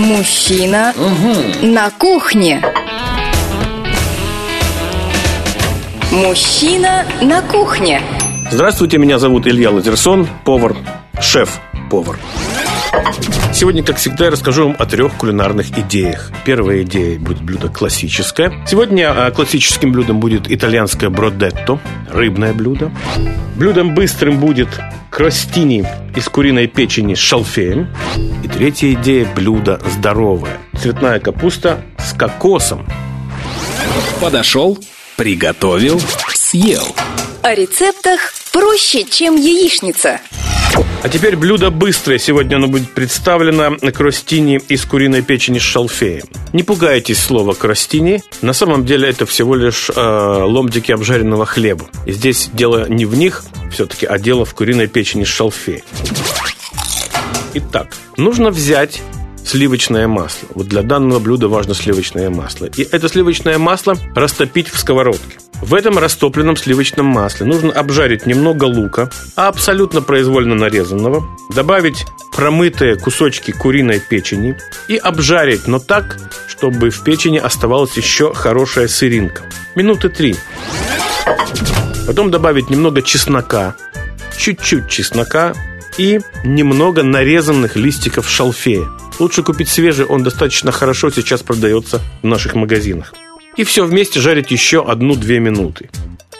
Мужчина на кухне. Мужчина на кухне. Здравствуйте, меня зовут Илья Лазерсон, повар, шеф-повар. Сегодня, как всегда, я расскажу вам о трех кулинарных идеях. Первая идея будет блюдо классическое. Сегодня а, классическим блюдом будет итальянское бродетто, рыбное блюдо. Блюдом быстрым будет кростини из куриной печени с шалфеем. И третья идея – блюдо здоровое. Цветная капуста с кокосом. Подошел, приготовил, съел. О рецептах проще, чем яичница. А теперь блюдо быстрое. Сегодня оно будет представлено кростини из куриной печени с шалфеем. Не пугайтесь слова кростини. На самом деле это всего лишь э, ломтики обжаренного хлеба. И здесь дело не в них все-таки, а дело в куриной печени с шалфеем. Итак, нужно взять сливочное масло. Вот для данного блюда важно сливочное масло. И это сливочное масло растопить в сковородке. В этом растопленном сливочном масле нужно обжарить немного лука, абсолютно произвольно нарезанного, добавить промытые кусочки куриной печени и обжарить, но так, чтобы в печени оставалась еще хорошая сыринка. Минуты три. Потом добавить немного чеснока, чуть-чуть чеснока и немного нарезанных листиков шалфея. Лучше купить свежий, он достаточно хорошо сейчас продается в наших магазинах. И все вместе жарить еще одну-две минуты.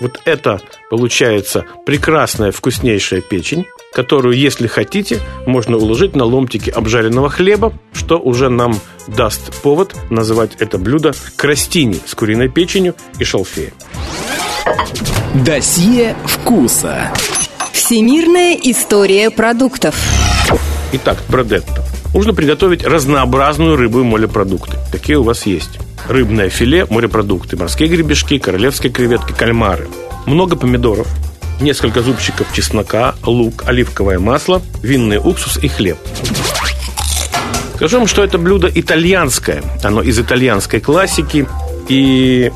Вот это получается прекрасная вкуснейшая печень, которую, если хотите, можно уложить на ломтики обжаренного хлеба, что уже нам даст повод называть это блюдо крастини с куриной печенью и шалфеем. Досье вкуса. Всемирная история продуктов. Итак, бродетто. Нужно приготовить разнообразную рыбу и морепродукты. Какие у вас есть? Рыбное филе, морепродукты, морские гребешки, королевские креветки, кальмары. Много помидоров, несколько зубчиков чеснока, лук, оливковое масло, винный уксус и хлеб. Скажу вам, что это блюдо итальянское. Оно из итальянской классики. И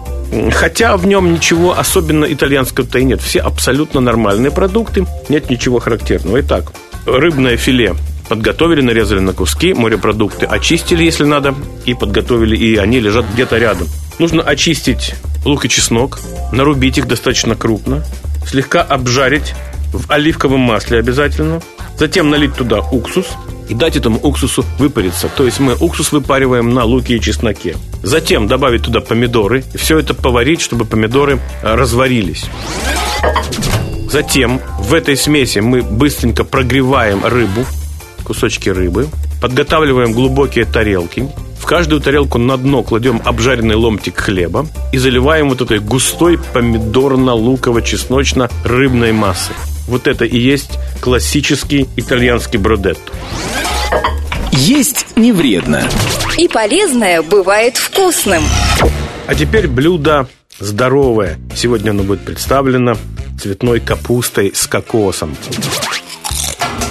хотя в нем ничего особенно итальянского-то и нет. Все абсолютно нормальные продукты. Нет ничего характерного. Итак, рыбное филе подготовили, нарезали на куски, морепродукты очистили, если надо, и подготовили, и они лежат где-то рядом. Нужно очистить лук и чеснок, нарубить их достаточно крупно, слегка обжарить в оливковом масле обязательно, затем налить туда уксус и дать этому уксусу выпариться. То есть мы уксус выпариваем на луке и чесноке. Затем добавить туда помидоры, и все это поварить, чтобы помидоры э, разварились. Затем в этой смеси мы быстренько прогреваем рыбу, кусочки рыбы, подготавливаем глубокие тарелки, в каждую тарелку на дно кладем обжаренный ломтик хлеба и заливаем вот этой густой помидорно-луково-чесночно-рыбной массой. Вот это и есть классический итальянский бродетто. Есть не вредно. И полезное бывает вкусным. А теперь блюдо здоровое. Сегодня оно будет представлено цветной капустой с кокосом.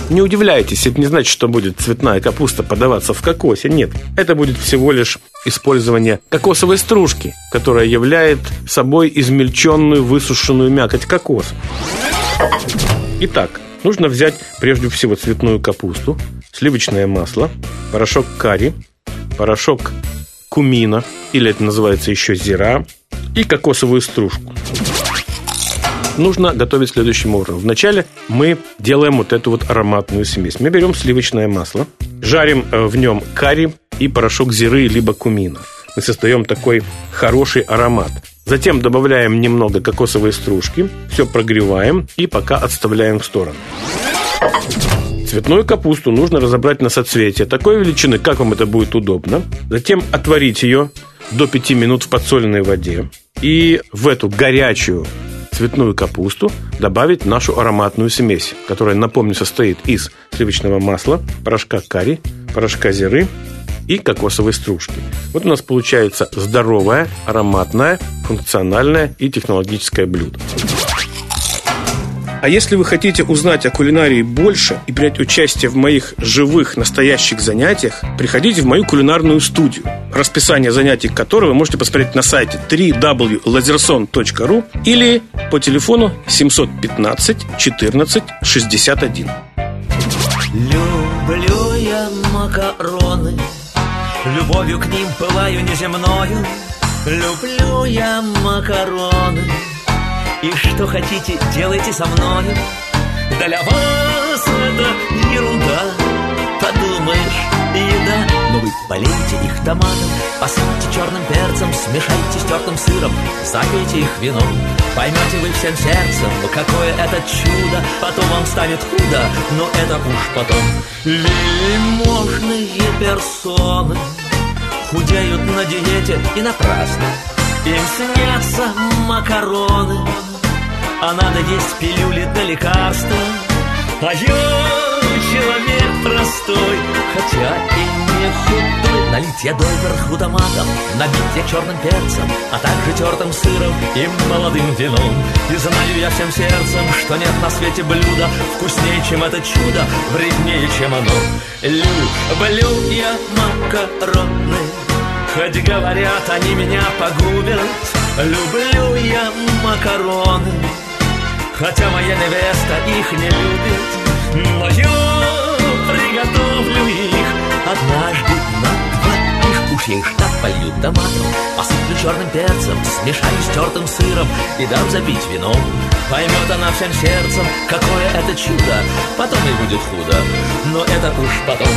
Не удивляйтесь, это не значит, что будет цветная капуста подаваться в кокосе. Нет, это будет всего лишь использование кокосовой стружки, которая является собой измельченную высушенную мякоть кокоса. Итак, нужно взять прежде всего цветную капусту, сливочное масло, порошок карри, порошок кумина, или это называется еще зира, и кокосовую стружку нужно готовить следующим образом. Вначале мы делаем вот эту вот ароматную смесь. Мы берем сливочное масло, жарим э, в нем карри и порошок зиры либо кумина. Мы создаем такой хороший аромат. Затем добавляем немного кокосовой стружки, все прогреваем и пока отставляем в сторону. Цветную капусту нужно разобрать на соцветие такой величины, как вам это будет удобно. Затем отварить ее до 5 минут в подсоленной воде. И в эту горячую цветную капусту добавить нашу ароматную смесь, которая, напомню, состоит из сливочного масла, порошка карри, порошка зиры и кокосовой стружки. Вот у нас получается здоровое, ароматное, функциональное и технологическое блюдо. А если вы хотите узнать о кулинарии больше и принять участие в моих живых, настоящих занятиях, приходите в мою кулинарную студию, расписание занятий которой вы можете посмотреть на сайте www.lazerson.ru или по телефону 715 14 61. Люблю я макароны Любовью к ним пылаю неземною Люблю я макароны И что хотите, делайте со мною Для вас это ерунда. Подумаешь, еда. Но вы полейте их томатом Посыпьте черным перцем Смешайте с тертым сыром Запейте их вином. Поймете вы всем сердцем Какое это чудо. Потом вам станет худо Но это уж потом. Вельможные персоны Худеют на диете и напрасно. Им снятся макароны А надо есть пилюли для лекарства. А я человек простой Хотя и не худой. Налить я доверху томатом Набить я черным перцем А также тертым сыром и молодым вином. И знаю я всем сердцем Что нет на свете блюда Вкуснее, чем это чудо Вреднее, чем оно. Люблю я макароны Хоть говорят, они меня погубят. Люблю я макароны Хотя моя невеста их не любит Но я приготовлю их Однажды на двоих. Уж я их так полью томатом Посыплю черным перцем Смешаю с тертым сыром И дам запить вином Поймет она всем сердцем Какое это чудо Потом и будет худо. Но это уж потом.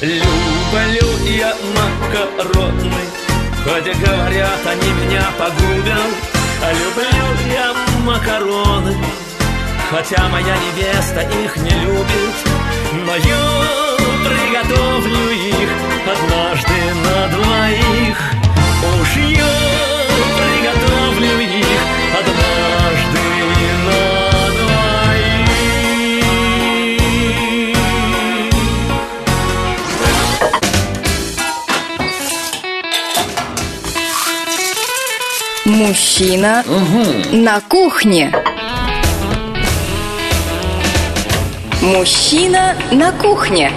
Люблю я макароны Хоть говорят, они меня погубят. А люблю я макароны Хотя моя невеста их не любит Но я приготовлю их Однажды на двоих. Уж я приготовлю их Однажды на двоих. Мужчина на кухне. Мужчина на кухне.